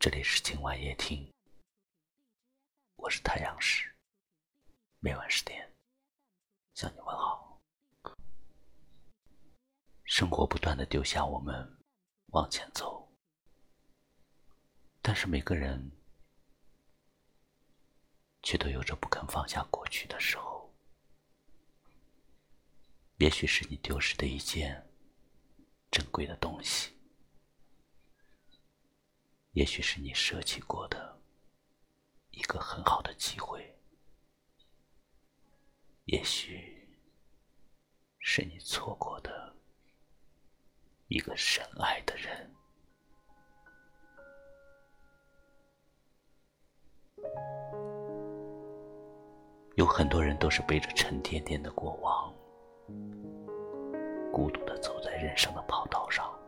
这里是今晚夜听，我是太阳石，每晚十点向你问好。生活不断的丢下我们往前走，但是每个人却都有着不肯放下过去的时候。也许是你丢失的一件珍贵的东西。也许是你舍弃过的一个很好的机会，也许是你错过的一个深爱的人。有很多人都是背着沉甸甸的过往，孤独的走在人生的跑道上。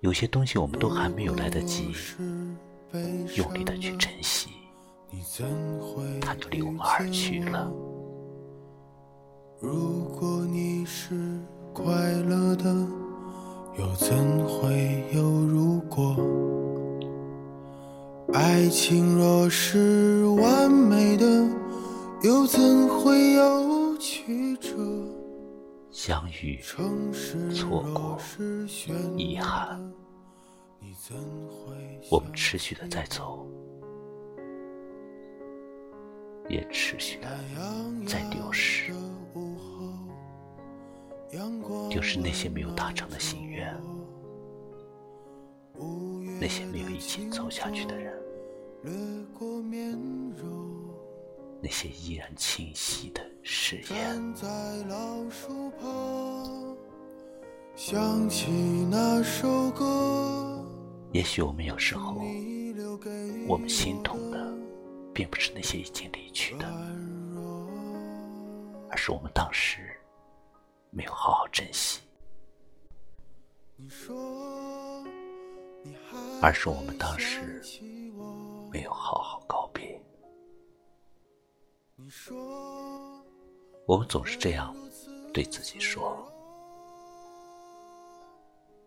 有些东西我们都还没有来得及用力的去珍惜，它就离我们而去了。如果你是快乐的，又怎会有如果？爱情若是完美的，又怎会有？相遇、错过、遗憾，我们持续的在走，也持续的在丢失，丢失那些没有达成的心愿，那些没有一起走下去的人。那些依然清晰的誓言。也许我们有时候，我们心痛的，并不是那些已经离去的，而是我们当时没有好好珍惜，而是我们当时没有好好告别。我们总是这样对自己说：“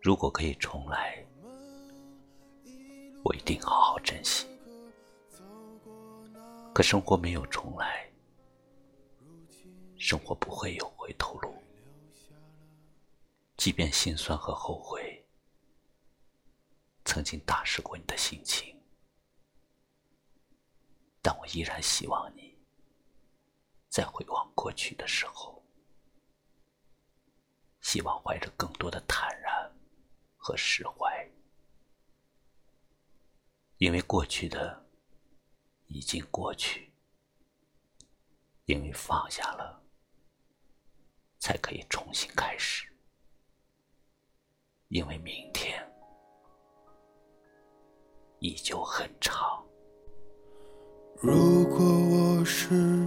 如果可以重来，我一定好好珍惜。”可生活没有重来，生活不会有回头路。即便心酸和后悔曾经打湿过你的心情，但我依然希望你。在回望过去的时候，希望怀着更多的坦然和释怀，因为过去的已经过去，因为放下了，才可以重新开始，因为明天依旧很长。如果我是。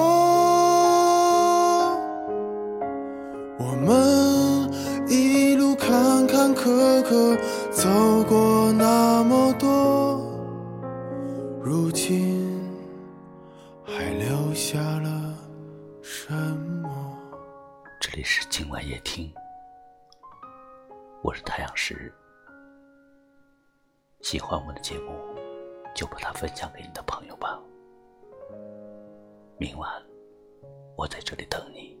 走过那么多如今还留下了什么？这里是今晚夜听我是太阳石喜欢我的节目就把它分享给你的朋友吧。明晚我在这里等你。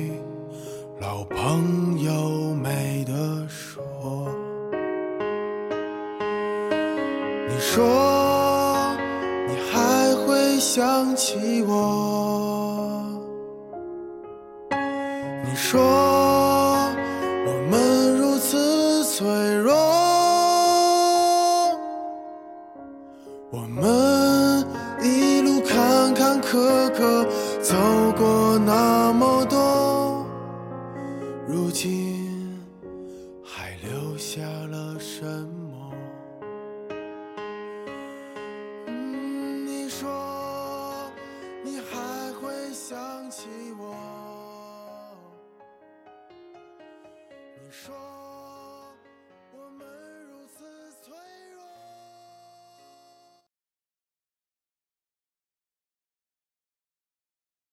老朋友没得说。你说你还会想起我？你说我们如此脆弱，我们一路坎坎坷坷下了什么？嗯，你说你还会想起我？你说。